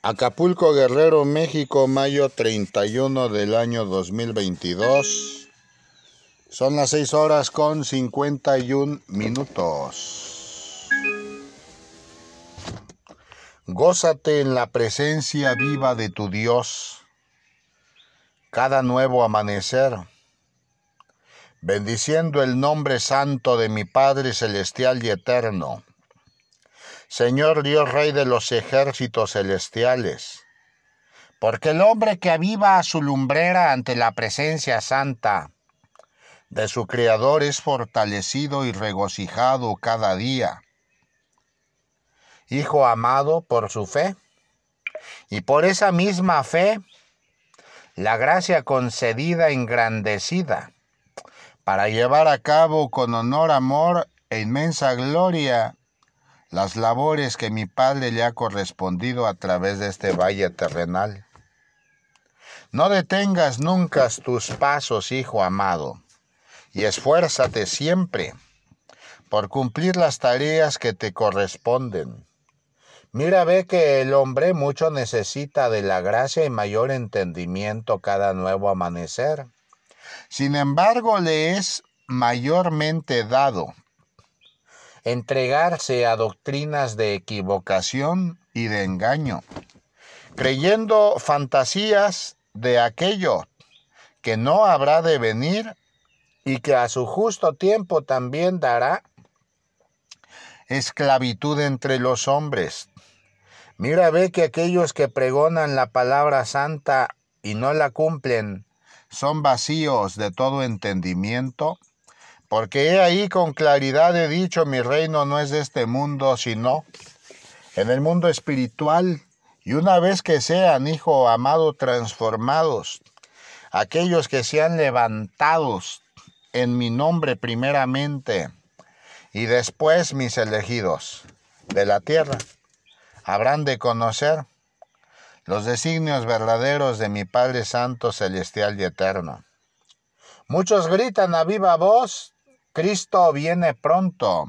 Acapulco Guerrero, México, mayo 31 del año 2022. Son las 6 horas con 51 minutos. Gózate en la presencia viva de tu Dios. Cada nuevo amanecer. Bendiciendo el nombre santo de mi Padre Celestial y Eterno Señor Dios Rey de los ejércitos celestiales. Porque el hombre que aviva su lumbrera ante la presencia santa de su Creador es fortalecido y regocijado cada día. Hijo amado por su fe, y por esa misma fe, la gracia concedida engrandecida, para llevar a cabo con honor, amor e inmensa gloria las labores que mi Padre le ha correspondido a través de este valle terrenal. No detengas nunca tus pasos, hijo amado, y esfuérzate siempre por cumplir las tareas que te corresponden. Mira, ve que el hombre mucho necesita de la gracia y mayor entendimiento cada nuevo amanecer. Sin embargo, le es mayormente dado entregarse a doctrinas de equivocación y de engaño, creyendo fantasías de aquello que no habrá de venir y que a su justo tiempo también dará esclavitud entre los hombres. Mira, ve que aquellos que pregonan la palabra santa y no la cumplen son vacíos de todo entendimiento porque he ahí con claridad he dicho, mi reino no es de este mundo, sino en el mundo espiritual. Y una vez que sean, hijo amado, transformados, aquellos que sean levantados en mi nombre primeramente, y después mis elegidos de la tierra, habrán de conocer los designios verdaderos de mi Padre Santo, Celestial y Eterno. Muchos gritan a viva voz, Cristo viene pronto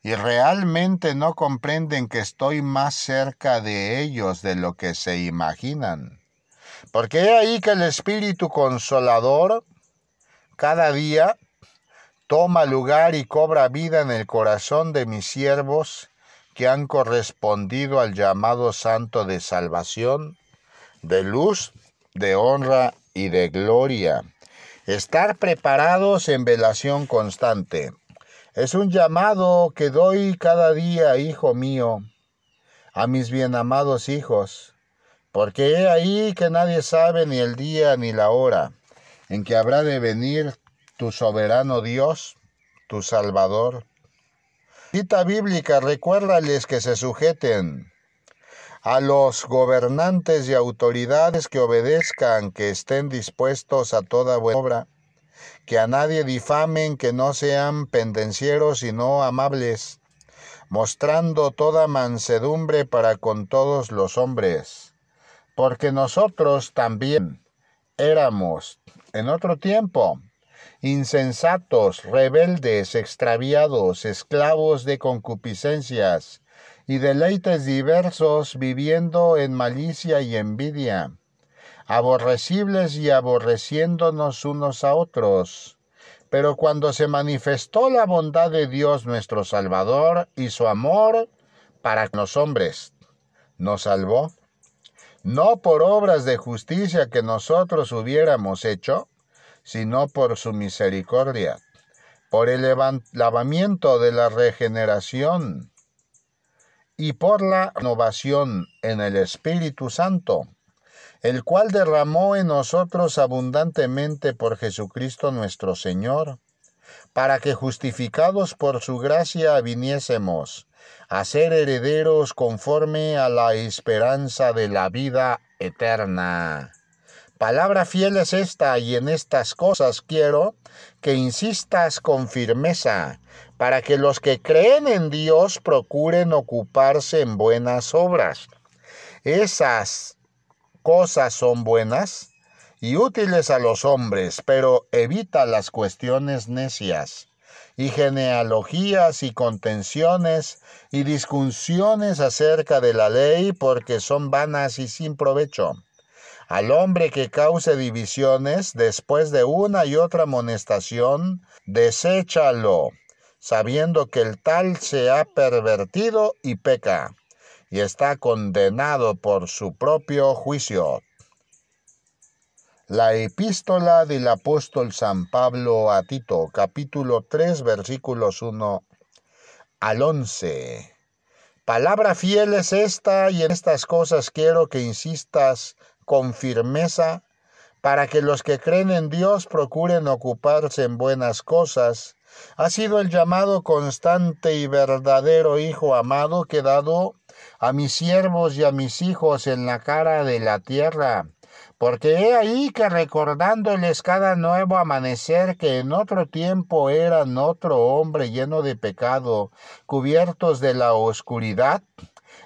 y realmente no comprenden que estoy más cerca de ellos de lo que se imaginan. Porque he ahí que el Espíritu Consolador cada día toma lugar y cobra vida en el corazón de mis siervos que han correspondido al llamado santo de salvación, de luz, de honra y de gloria Estar preparados en velación constante. Es un llamado que doy cada día, hijo mío, a mis bien amados hijos, porque he ahí que nadie sabe ni el día ni la hora en que habrá de venir tu soberano Dios, tu Salvador. Cita bíblica, recuérdales que se sujeten a los gobernantes y autoridades que obedezcan, que estén dispuestos a toda buena obra, que a nadie difamen, que no sean pendencieros sino amables, mostrando toda mansedumbre para con todos los hombres, porque nosotros también éramos en otro tiempo insensatos, rebeldes, extraviados, esclavos de concupiscencias, y deleites diversos viviendo en malicia y envidia, aborrecibles y aborreciéndonos unos a otros. Pero cuando se manifestó la bondad de Dios nuestro Salvador y su amor para los hombres, nos salvó, no por obras de justicia que nosotros hubiéramos hecho, sino por su misericordia, por el lavamiento de la regeneración y por la renovación en el Espíritu Santo, el cual derramó en nosotros abundantemente por Jesucristo nuestro Señor, para que justificados por su gracia viniésemos a ser herederos conforme a la esperanza de la vida eterna. Palabra fiel es esta, y en estas cosas quiero que insistas con firmeza, para que los que creen en Dios procuren ocuparse en buenas obras. Esas cosas son buenas y útiles a los hombres, pero evita las cuestiones necias y genealogías y contenciones y discusiones acerca de la ley porque son vanas y sin provecho. Al hombre que cause divisiones después de una y otra amonestación, deséchalo, sabiendo que el tal se ha pervertido y peca, y está condenado por su propio juicio. La epístola del apóstol San Pablo a Tito, capítulo 3, versículos 1 al 11. Palabra fiel es esta y en estas cosas quiero que insistas con firmeza para que los que creen en Dios procuren ocuparse en buenas cosas. Ha sido el llamado constante y verdadero Hijo amado que dado a mis siervos y a mis hijos en la cara de la tierra. Porque he ahí que recordándoles cada nuevo amanecer que en otro tiempo eran otro hombre lleno de pecado, cubiertos de la oscuridad,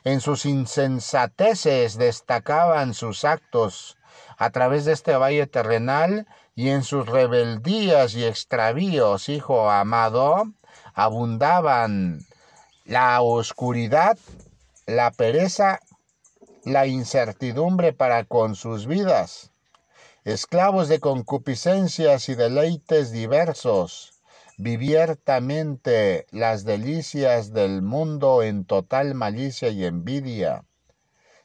en sus insensateces destacaban sus actos. A través de este valle terrenal y en sus rebeldías y extravíos, hijo amado, abundaban la oscuridad, la pereza la incertidumbre para con sus vidas, esclavos de concupiscencias y deleites diversos, viviertamente las delicias del mundo en total malicia y envidia.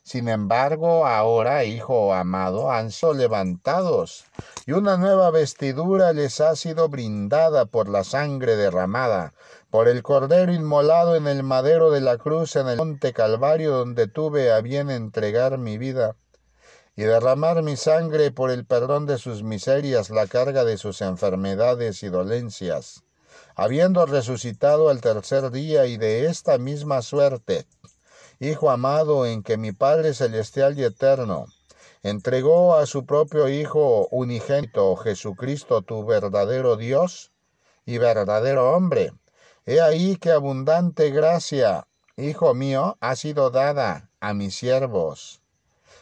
Sin embargo, ahora, hijo amado, han sido levantados, y una nueva vestidura les ha sido brindada por la sangre derramada, por el cordero inmolado en el madero de la cruz en el monte Calvario donde tuve a bien entregar mi vida y derramar mi sangre por el perdón de sus miserias, la carga de sus enfermedades y dolencias, habiendo resucitado al tercer día y de esta misma suerte, Hijo amado en que mi Padre celestial y eterno entregó a su propio Hijo unigénito, Jesucristo, tu verdadero Dios y verdadero hombre, He ahí que abundante gracia, hijo mío, ha sido dada a mis siervos,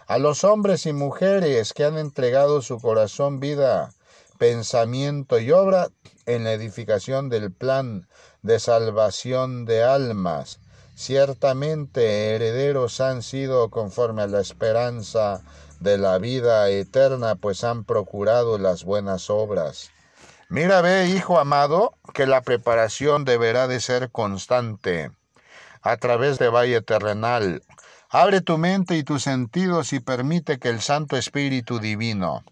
a los hombres y mujeres que han entregado su corazón, vida, pensamiento y obra en la edificación del plan de salvación de almas. Ciertamente herederos han sido conforme a la esperanza de la vida eterna, pues han procurado las buenas obras. Mira, ve, hijo amado, que la preparación deberá de ser constante a través de valle terrenal. Abre tu mente y tus sentidos y permite que el Santo Espíritu Divino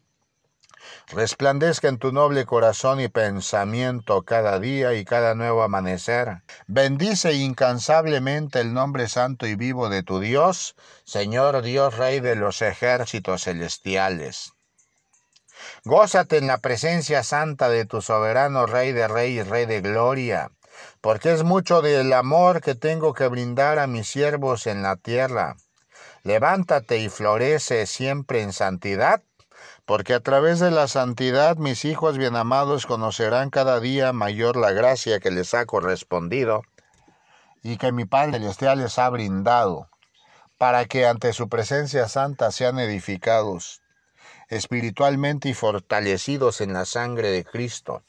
resplandezca en tu noble corazón y pensamiento cada día y cada nuevo amanecer. Bendice incansablemente el nombre santo y vivo de tu Dios, Señor Dios Rey de los ejércitos celestiales. Gózate en la presencia santa de tu soberano Rey de Reyes, Rey de Gloria, porque es mucho del amor que tengo que brindar a mis siervos en la tierra. Levántate y florece siempre en santidad, porque a través de la santidad mis hijos bien amados conocerán cada día mayor la gracia que les ha correspondido y que mi Padre Celestial les ha brindado, para que ante su presencia santa sean edificados espiritualmente y fortalecidos en la sangre de Cristo,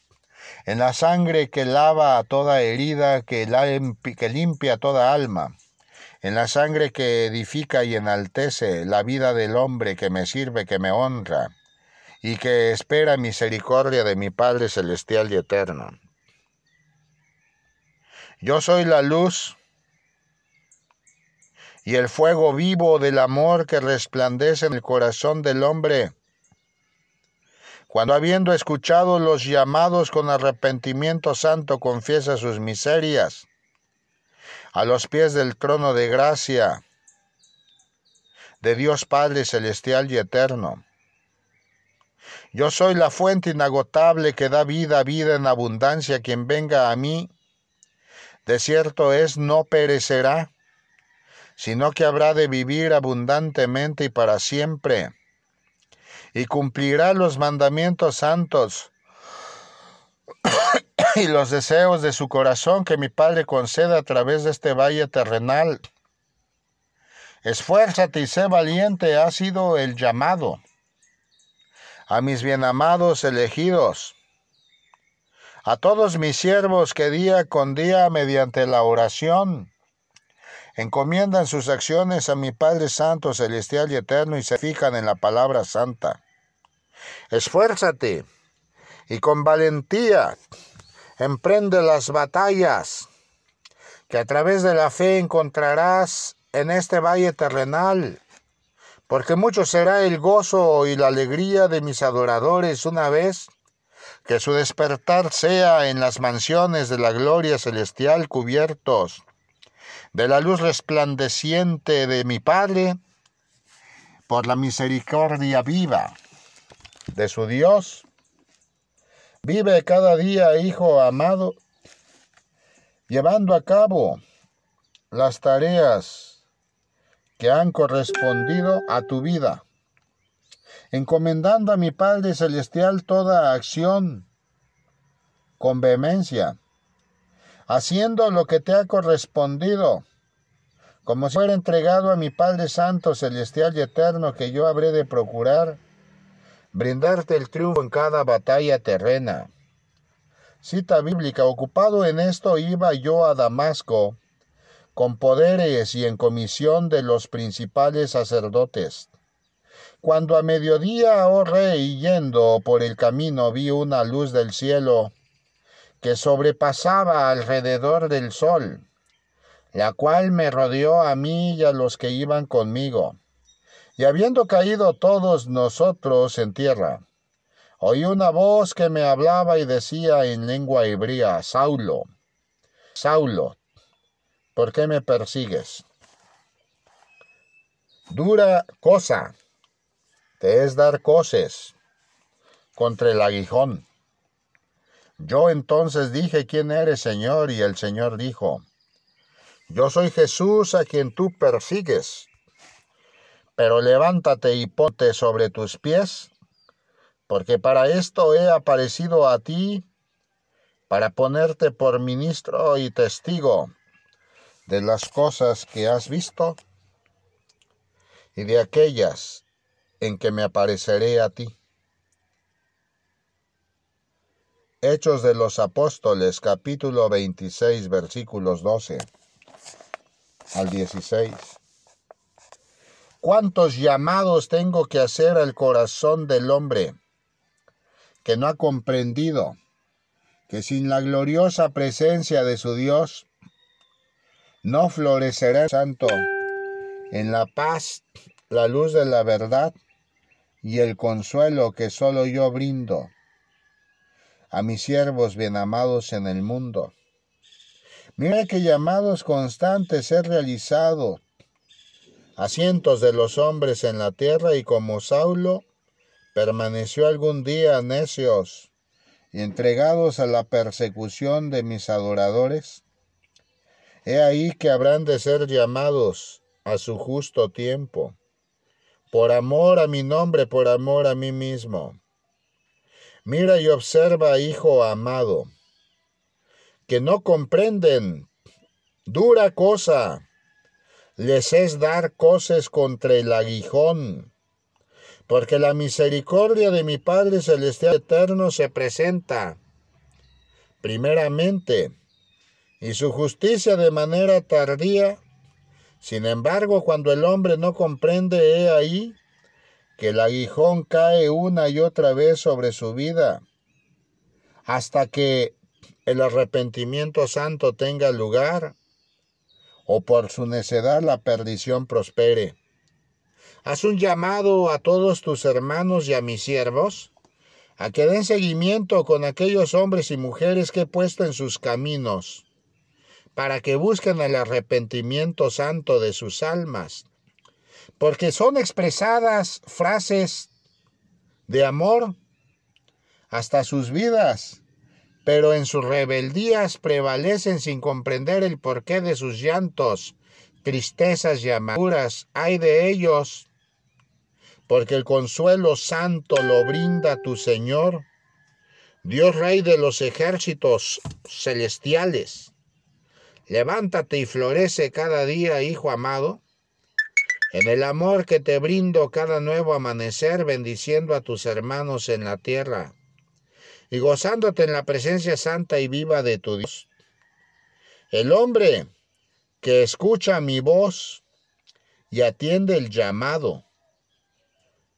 en la sangre que lava a toda herida, que, que limpia toda alma, en la sangre que edifica y enaltece la vida del hombre que me sirve, que me honra, y que espera misericordia de mi Padre Celestial y Eterno. Yo soy la luz y el fuego vivo del amor que resplandece en el corazón del hombre cuando habiendo escuchado los llamados con arrepentimiento santo confiesa sus miserias, a los pies del trono de gracia de Dios Padre Celestial y Eterno. Yo soy la fuente inagotable que da vida, vida en abundancia. Quien venga a mí, de cierto es, no perecerá, sino que habrá de vivir abundantemente y para siempre y cumplirá los mandamientos santos y los deseos de su corazón que mi Padre conceda a través de este valle terrenal. Esfuérzate y sé valiente, ha sido el llamado. A mis bienamados elegidos, a todos mis siervos que día con día mediante la oración encomiendan sus acciones a mi Padre Santo, Celestial y Eterno y se fijan en la palabra santa. Esfuérzate y con valentía emprende las batallas que a través de la fe encontrarás en este valle terrenal, porque mucho será el gozo y la alegría de mis adoradores una vez que su despertar sea en las mansiones de la gloria celestial cubiertos de la luz resplandeciente de mi Padre, por la misericordia viva de su Dios. Vive cada día, Hijo amado, llevando a cabo las tareas que han correspondido a tu vida, encomendando a mi Padre Celestial toda acción con vehemencia, haciendo lo que te ha correspondido, como si fuera entregado a mi Padre Santo, Celestial y Eterno, que yo habré de procurar, brindarte el triunfo en cada batalla terrena. Cita bíblica, ocupado en esto iba yo a Damasco, con poderes y en comisión de los principales sacerdotes. Cuando a mediodía, oh rey, yendo por el camino, vi una luz del cielo que sobrepasaba alrededor del sol, la cual me rodeó a mí y a los que iban conmigo. Y habiendo caído todos nosotros en tierra, Oí una voz que me hablaba y decía en lengua hebrea, Saulo, Saulo, ¿por qué me persigues? Dura cosa te es dar coces contra el aguijón. Yo entonces dije, ¿quién eres, Señor? Y el Señor dijo, yo soy Jesús a quien tú persigues, pero levántate y ponte sobre tus pies porque para esto he aparecido a ti, para ponerte por ministro y testigo de las cosas que has visto y de aquellas en que me apareceré a ti. Hechos de los Apóstoles capítulo 26 versículos 12 al 16. ¿Cuántos llamados tengo que hacer al corazón del hombre? que no ha comprendido que sin la gloriosa presencia de su Dios no florecerá santo en la paz, la luz de la verdad y el consuelo que solo yo brindo a mis siervos bien amados en el mundo. Mira que llamados constantes he realizado a cientos de los hombres en la tierra y como Saulo permaneció algún día necios y entregados a la persecución de mis adoradores? He ahí que habrán de ser llamados a su justo tiempo, por amor a mi nombre, por amor a mí mismo. Mira y observa, hijo amado, que no comprenden dura cosa les es dar cosas contra el aguijón porque la misericordia de mi Padre Celestial Eterno se presenta primeramente y su justicia de manera tardía. Sin embargo, cuando el hombre no comprende, he ahí que el aguijón cae una y otra vez sobre su vida, hasta que el arrepentimiento santo tenga lugar, o por su necedad la perdición prospere. Haz un llamado a todos tus hermanos y a mis siervos, a que den seguimiento con aquellos hombres y mujeres que he puesto en sus caminos, para que busquen el arrepentimiento santo de sus almas, porque son expresadas frases de amor hasta sus vidas, pero en sus rebeldías prevalecen sin comprender el porqué de sus llantos, tristezas y amarguras. Hay de ellos porque el consuelo santo lo brinda tu Señor, Dios Rey de los ejércitos celestiales. Levántate y florece cada día, Hijo amado, en el amor que te brindo cada nuevo amanecer, bendiciendo a tus hermanos en la tierra. y gozándote en la presencia santa y viva de tu Dios. El hombre que escucha mi voz y atiende el llamado,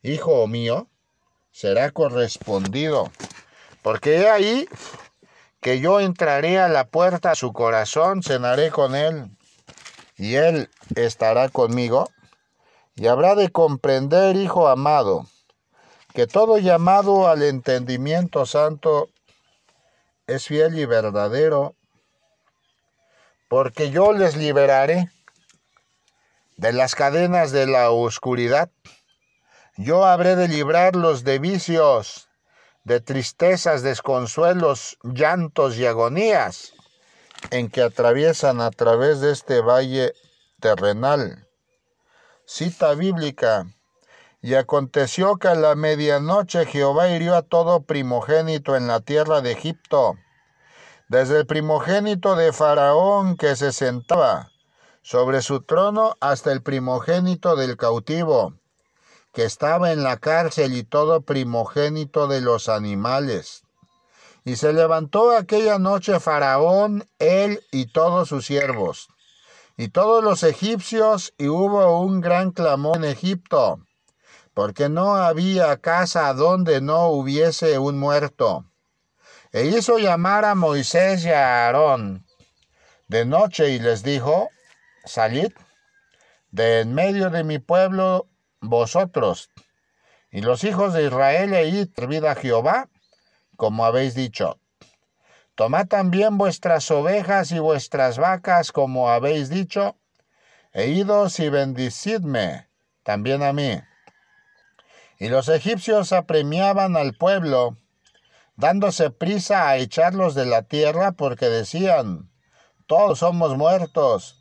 hijo mío, será correspondido, porque he ahí que yo entraré a la puerta a su corazón, cenaré con él, y él estará conmigo, y habrá de comprender, hijo amado, que todo llamado al entendimiento santo es fiel y verdadero, porque yo les liberaré de las cadenas de la oscuridad. Yo habré de librarlos de vicios, de tristezas, desconsuelos, llantos y agonías en que atraviesan a través de este valle terrenal. Cita bíblica. Y aconteció que a la medianoche Jehová hirió a todo primogénito en la tierra de Egipto, desde el primogénito de Faraón que se sentaba sobre su trono hasta el primogénito del cautivo, que estaba en la cárcel y todo primogénito de los animales. Y se levantó aquella noche Faraón, él y todos sus siervos, y todos los egipcios, y hubo un gran clamor en Egipto, porque no había casa donde no hubiese un muerto. E hizo llamar a Moisés y a Aarón de noche y les dijo, salid de en medio de mi pueblo vosotros y los hijos de Israel e id servid a Jehová, como habéis dicho. Tomad también vuestras ovejas y vuestras vacas, como habéis dicho, e idos y bendicidme también a mí. Y los egipcios apremiaban al pueblo, dándose prisa a echarlos de la tierra, porque decían, todos somos muertos.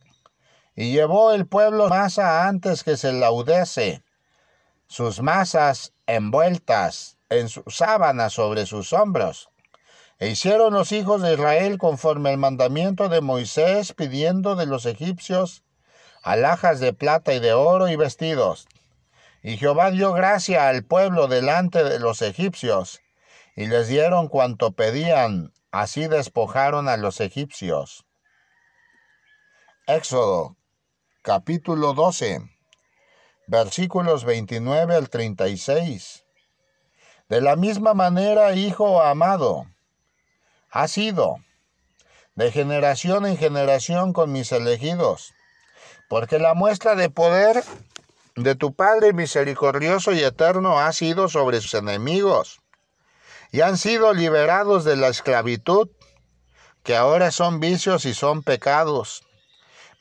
Y llevó el pueblo masa antes que se laudese sus masas envueltas en su sábana sobre sus hombros. E hicieron los hijos de Israel conforme al mandamiento de Moisés, pidiendo de los egipcios alhajas de plata y de oro y vestidos. Y Jehová dio gracia al pueblo delante de los egipcios, y les dieron cuanto pedían, así despojaron a los egipcios. Éxodo capítulo 12 versículos 29 al 36. De la misma manera, hijo amado, ha sido de generación en generación con mis elegidos, porque la muestra de poder de tu Padre misericordioso y eterno ha sido sobre sus enemigos, y han sido liberados de la esclavitud, que ahora son vicios y son pecados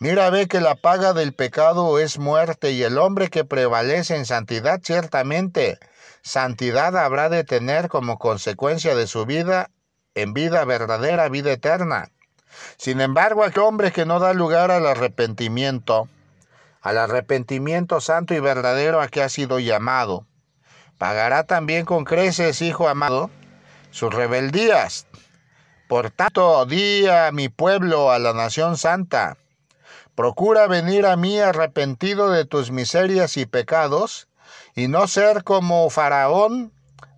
Mira, ve que la paga del pecado es muerte y el hombre que prevalece en santidad ciertamente, santidad habrá de tener como consecuencia de su vida en vida verdadera, vida eterna. Sin embargo, aquel hombre que no da lugar al arrepentimiento, al arrepentimiento santo y verdadero a que ha sido llamado, pagará también con creces, hijo amado, sus rebeldías. Por tanto, di a mi pueblo, a la nación santa, Procura venir a mí arrepentido de tus miserias y pecados, y no ser como Faraón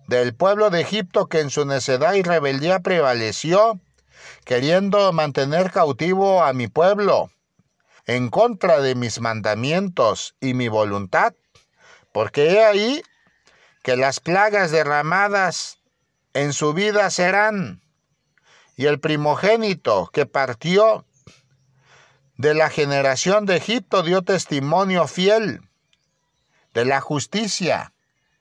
del pueblo de Egipto que en su necedad y rebeldía prevaleció, queriendo mantener cautivo a mi pueblo, en contra de mis mandamientos y mi voluntad, porque he ahí que las plagas derramadas en su vida serán, y el primogénito que partió de la generación de Egipto dio testimonio fiel de la justicia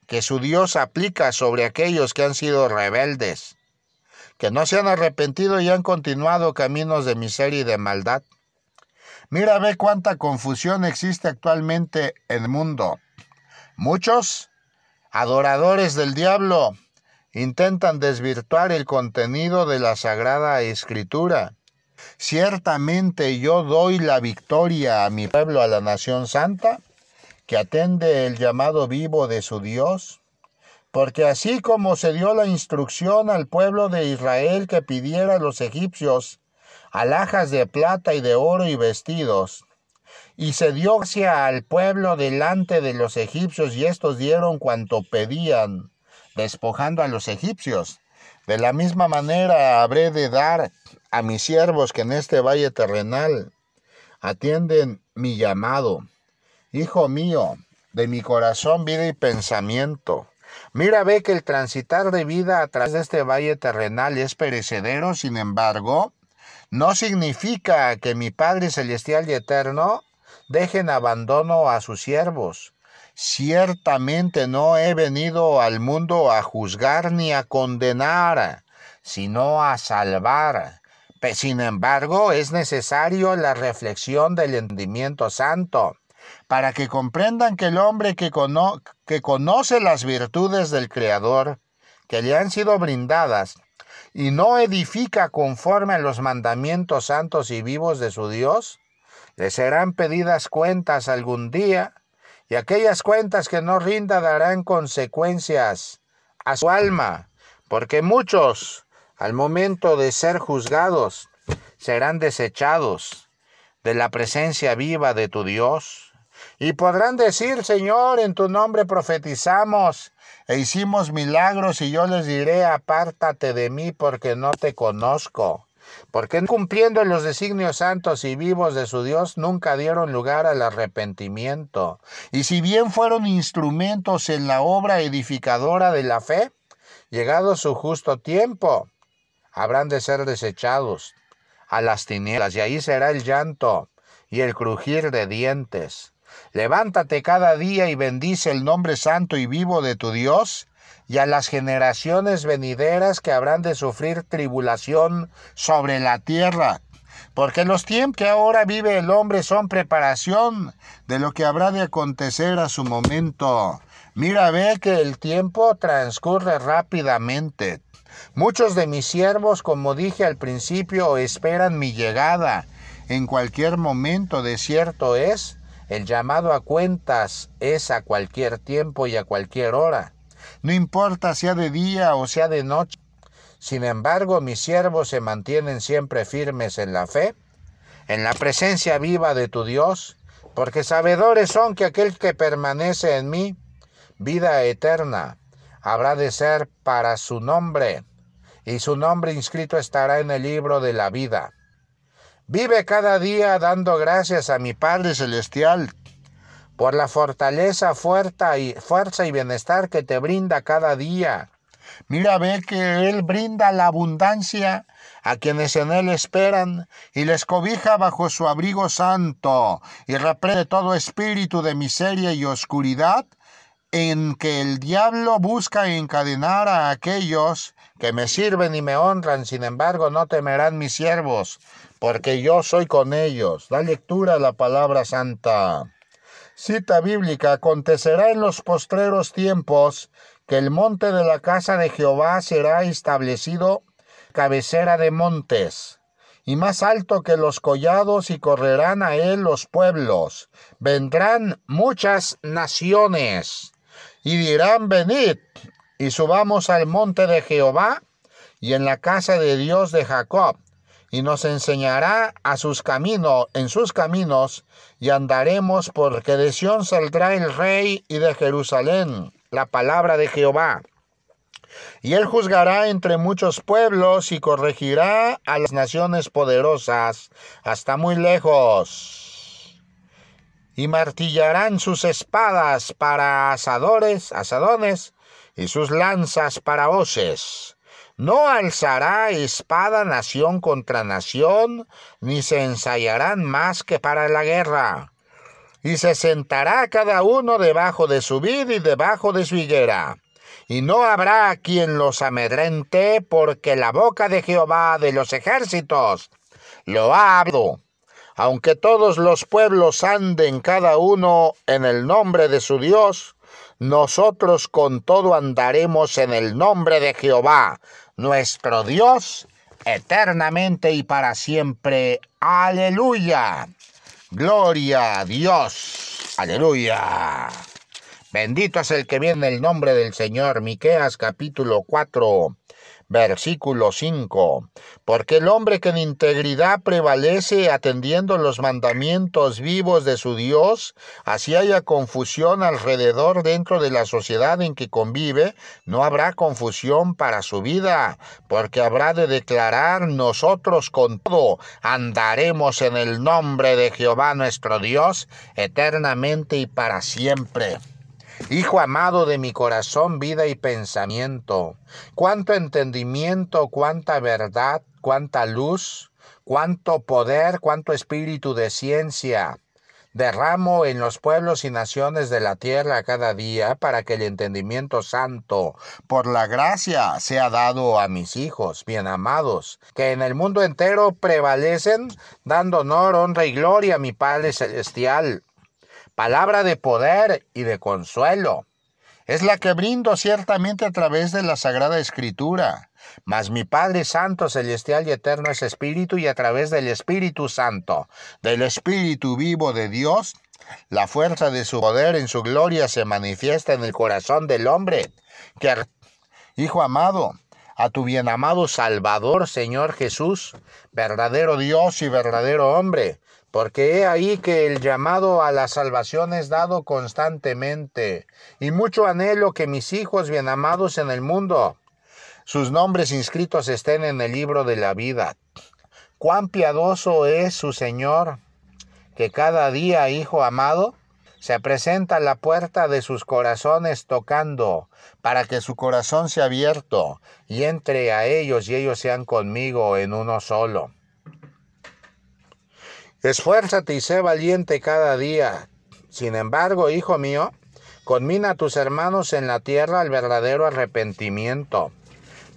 que su Dios aplica sobre aquellos que han sido rebeldes, que no se han arrepentido y han continuado caminos de miseria y de maldad. Mira, ve cuánta confusión existe actualmente en el mundo. Muchos adoradores del diablo intentan desvirtuar el contenido de la Sagrada Escritura Ciertamente yo doy la victoria a mi pueblo, a la nación santa, que atende el llamado vivo de su Dios, porque así como se dio la instrucción al pueblo de Israel que pidiera a los egipcios alhajas de plata y de oro y vestidos, y se dio hacia al pueblo delante de los egipcios, y estos dieron cuanto pedían, despojando a los egipcios. De la misma manera habré de dar a mis siervos que en este valle terrenal atienden mi llamado. Hijo mío, de mi corazón, vida y pensamiento. Mira, ve que el transitar de vida a través de este valle terrenal es perecedero, sin embargo, no significa que mi Padre Celestial y Eterno dejen abandono a sus siervos. Ciertamente no he venido al mundo a juzgar ni a condenar, sino a salvar. Sin embargo, es necesario la reflexión del entendimiento santo, para que comprendan que el hombre que, que conoce las virtudes del Creador, que le han sido brindadas, y no edifica conforme a los mandamientos santos y vivos de su Dios, le serán pedidas cuentas algún día, y aquellas cuentas que no rinda darán consecuencias a su alma, porque muchos, al momento de ser juzgados, serán desechados de la presencia viva de tu Dios, y podrán decir, Señor, en tu nombre profetizamos e hicimos milagros, y yo les diré, apártate de mí porque no te conozco porque cumpliendo los designios santos y vivos de su Dios nunca dieron lugar al arrepentimiento. Y si bien fueron instrumentos en la obra edificadora de la fe, llegado su justo tiempo, habrán de ser desechados a las tinieblas, y ahí será el llanto y el crujir de dientes. Levántate cada día y bendice el nombre santo y vivo de tu Dios, y a las generaciones venideras que habrán de sufrir tribulación sobre la tierra. Porque los tiempos que ahora vive el hombre son preparación de lo que habrá de acontecer a su momento. Mira, ve que el tiempo transcurre rápidamente. Muchos de mis siervos, como dije al principio, esperan mi llegada. En cualquier momento, de cierto es, el llamado a cuentas es a cualquier tiempo y a cualquier hora no importa sea de día o sea de noche. Sin embargo, mis siervos se mantienen siempre firmes en la fe, en la presencia viva de tu Dios, porque sabedores son que aquel que permanece en mí, vida eterna, habrá de ser para su nombre, y su nombre inscrito estará en el libro de la vida. Vive cada día dando gracias a mi Padre Celestial, por la fortaleza, fuerza y, bienestar que te brinda cada día. Mira, ve que Él brinda la abundancia a quienes en Él esperan y les cobija bajo su abrigo santo y reprende todo espíritu de miseria y oscuridad en que el diablo busca encadenar a aquellos que me sirven y me honran, sin embargo no temerán mis siervos, porque yo soy con ellos. Da lectura a la palabra santa. Cita bíblica, acontecerá en los postreros tiempos que el monte de la casa de Jehová será establecido cabecera de montes, y más alto que los collados, y correrán a él los pueblos. Vendrán muchas naciones, y dirán, venid, y subamos al monte de Jehová, y en la casa de Dios de Jacob, y nos enseñará a sus caminos, en sus caminos, y andaremos porque de Sión saldrá el rey y de Jerusalén la palabra de Jehová. Y él juzgará entre muchos pueblos y corregirá a las naciones poderosas hasta muy lejos. Y martillarán sus espadas para asadores, asadones, y sus lanzas para hoces no alzará espada nación contra nación, ni se ensayarán más que para la guerra. Y se sentará cada uno debajo de su vid y debajo de su higuera. Y no habrá quien los amedrente, porque la boca de Jehová de los ejércitos lo ha hablado. Aunque todos los pueblos anden cada uno en el nombre de su Dios, nosotros con todo andaremos en el nombre de Jehová, nuestro Dios, eternamente y para siempre. Aleluya. Gloria a Dios. Aleluya. Bendito es el que viene en el nombre del Señor. Miqueas capítulo 4, Versículo 5. Porque el hombre que en integridad prevalece atendiendo los mandamientos vivos de su Dios, así haya confusión alrededor dentro de la sociedad en que convive, no habrá confusión para su vida, porque habrá de declarar nosotros con todo andaremos en el nombre de Jehová nuestro Dios eternamente y para siempre. Hijo amado de mi corazón, vida y pensamiento, cuánto entendimiento, cuánta verdad, cuánta luz, cuánto poder, cuánto espíritu de ciencia derramo en los pueblos y naciones de la tierra cada día para que el entendimiento santo por la gracia sea dado a mis hijos bien amados, que en el mundo entero prevalecen, dando honor, honra y gloria a mi Padre Celestial palabra de poder y de consuelo. Es la que brindo ciertamente a través de la Sagrada Escritura. Mas mi Padre Santo, Celestial y Eterno es Espíritu y a través del Espíritu Santo, del Espíritu vivo de Dios, la fuerza de su poder en su gloria se manifiesta en el corazón del hombre. Que, Hijo amado, a tu bien amado Salvador, Señor Jesús, verdadero Dios y verdadero hombre, porque he ahí que el llamado a la salvación es dado constantemente, y mucho anhelo que mis hijos bien amados en el mundo, sus nombres inscritos estén en el libro de la vida. Cuán piadoso es su Señor, que cada día, hijo amado, se presenta a la puerta de sus corazones tocando, para que su corazón sea abierto y entre a ellos y ellos sean conmigo en uno solo. Esfuérzate y sé valiente cada día. Sin embargo, hijo mío, conmina a tus hermanos en la tierra al verdadero arrepentimiento,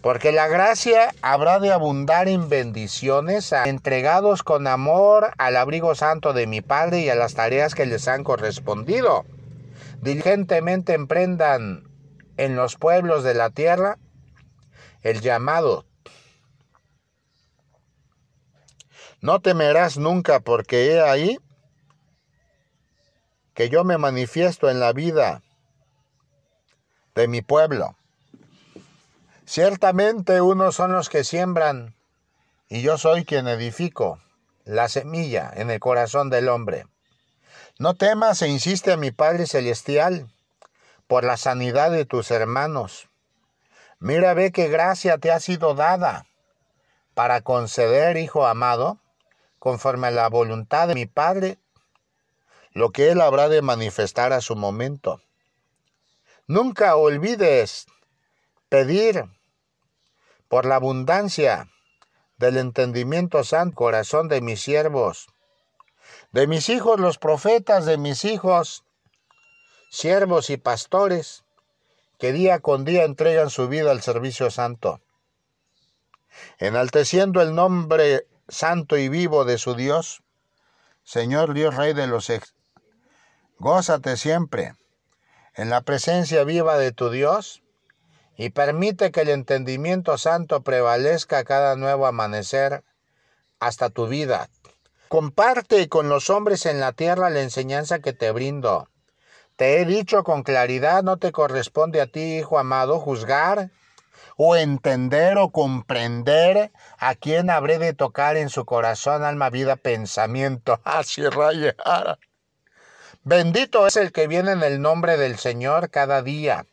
porque la gracia habrá de abundar en bendiciones entregados con amor al abrigo santo de mi Padre y a las tareas que les han correspondido. Diligentemente emprendan en los pueblos de la tierra el llamado No temerás nunca porque he ahí que yo me manifiesto en la vida de mi pueblo. Ciertamente unos son los que siembran y yo soy quien edifico la semilla en el corazón del hombre. No temas e insiste a mi Padre Celestial por la sanidad de tus hermanos. Mira, ve qué gracia te ha sido dada para conceder, hijo amado, conforme a la voluntad de mi Padre, lo que Él habrá de manifestar a su momento. Nunca olvides pedir por la abundancia del entendimiento santo corazón de mis siervos, de mis hijos los profetas, de mis hijos, siervos y pastores, que día con día entregan su vida al servicio santo, enalteciendo el nombre santo y vivo de su Dios. Señor Dios Rey de los ex, gózate siempre en la presencia viva de tu Dios y permite que el entendimiento santo prevalezca cada nuevo amanecer hasta tu vida. Comparte con los hombres en la tierra la enseñanza que te brindo. Te he dicho con claridad, no te corresponde a ti, hijo amado, juzgar o entender o comprender a quién habré de tocar en su corazón, alma, vida, pensamiento. Así raya. Bendito es el que viene en el nombre del Señor cada día,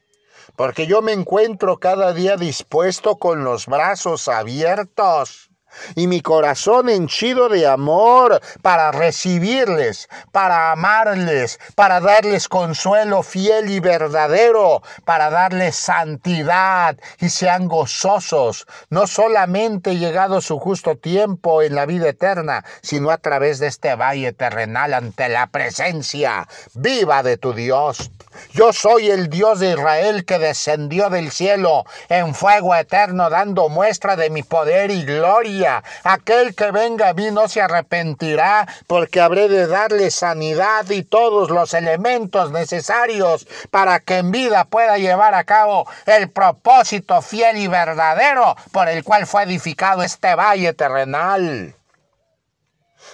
porque yo me encuentro cada día dispuesto con los brazos abiertos y mi corazón henchido de amor para recibirles, para amarles, para darles consuelo fiel y verdadero, para darles santidad y sean gozosos, no solamente llegado su justo tiempo en la vida eterna, sino a través de este valle terrenal ante la presencia viva de tu Dios. Yo soy el Dios de Israel que descendió del cielo en fuego eterno dando muestra de mi poder y gloria Aquel que venga a mí no se arrepentirá, porque habré de darle sanidad y todos los elementos necesarios para que en vida pueda llevar a cabo el propósito fiel y verdadero por el cual fue edificado este valle terrenal.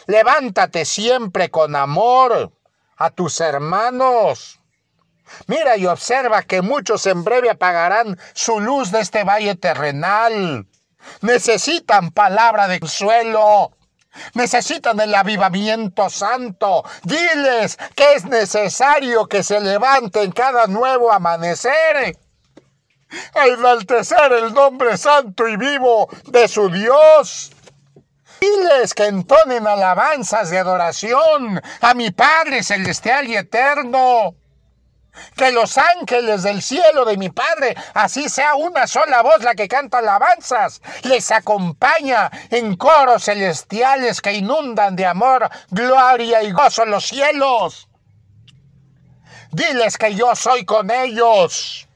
Levántate siempre con amor a tus hermanos Mira y observa que muchos en breve apagarán su luz de este valle terrenal. Necesitan palabra de suelo. Necesitan el avivamiento santo. Diles que es necesario que se levanten cada nuevo amanecer enaltecer el nombre santo y vivo de su Dios. Diles que entonen alabanzas de adoración a mi Padre celestial y eterno. Que los ángeles del cielo de mi Padre, así sea una sola voz la que canta alabanzas, les acompaña en coros celestiales que inundan de amor, gloria y gozo los cielos. Diles que yo soy con ellos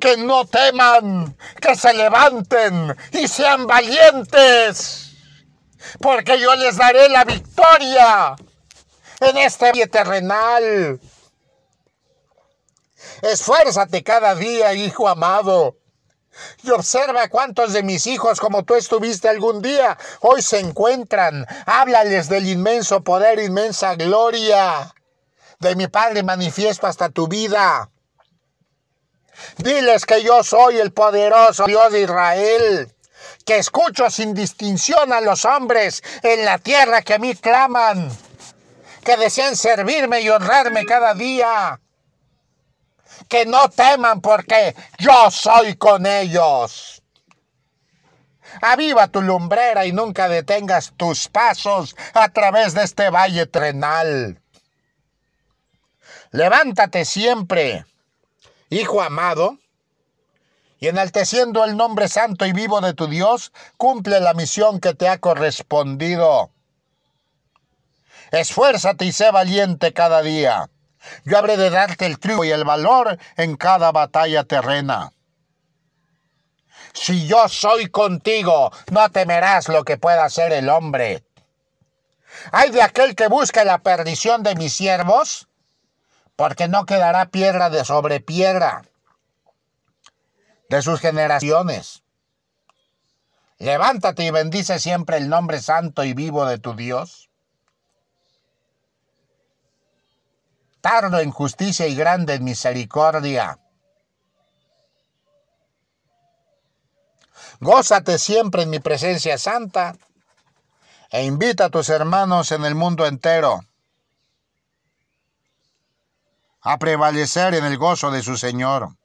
que no teman, que se levanten y sean valientes, porque yo les daré la victoria en este día terrenal. Esfuérzate cada día, hijo amado. Y observa cuántos de mis hijos, como tú estuviste algún día, hoy se encuentran. Háblales del inmenso poder, inmensa gloria de mi Padre manifiesto hasta tu vida. Diles que yo soy el poderoso Dios de Israel, que escucho sin distinción a los hombres en la tierra que a mí claman, que desean servirme y honrarme cada día. Que no teman porque yo soy con ellos. Aviva tu lumbrera y nunca detengas tus pasos a través de este valle trenal. Levántate siempre Hijo amado, y enalteciendo el nombre santo y vivo de tu Dios, cumple la misión que te ha correspondido. Esfuérzate y sé valiente cada día. Yo habré de darte el triunfo y el valor en cada batalla terrena. Si yo soy contigo, no temerás lo que pueda hacer el hombre. Hay de aquel que busca la perdición de mis siervos, porque no quedará piedra de sobre piedra de sus generaciones. Levántate y bendice siempre el nombre santo y vivo de tu Dios. Tardo en justicia y grande en misericordia. Gózate siempre en mi presencia santa e invita a tus hermanos en el mundo entero a prevalecer en el gozo de su Señor.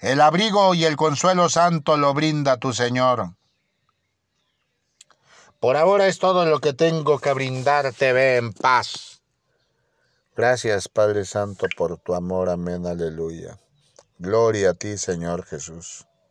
El abrigo y el consuelo santo lo brinda tu Señor. Por ahora es todo lo que tengo que brindarte, ve en paz. Gracias, Padre Santo, por tu amor. Amén, aleluya. Gloria a ti, Señor Jesús.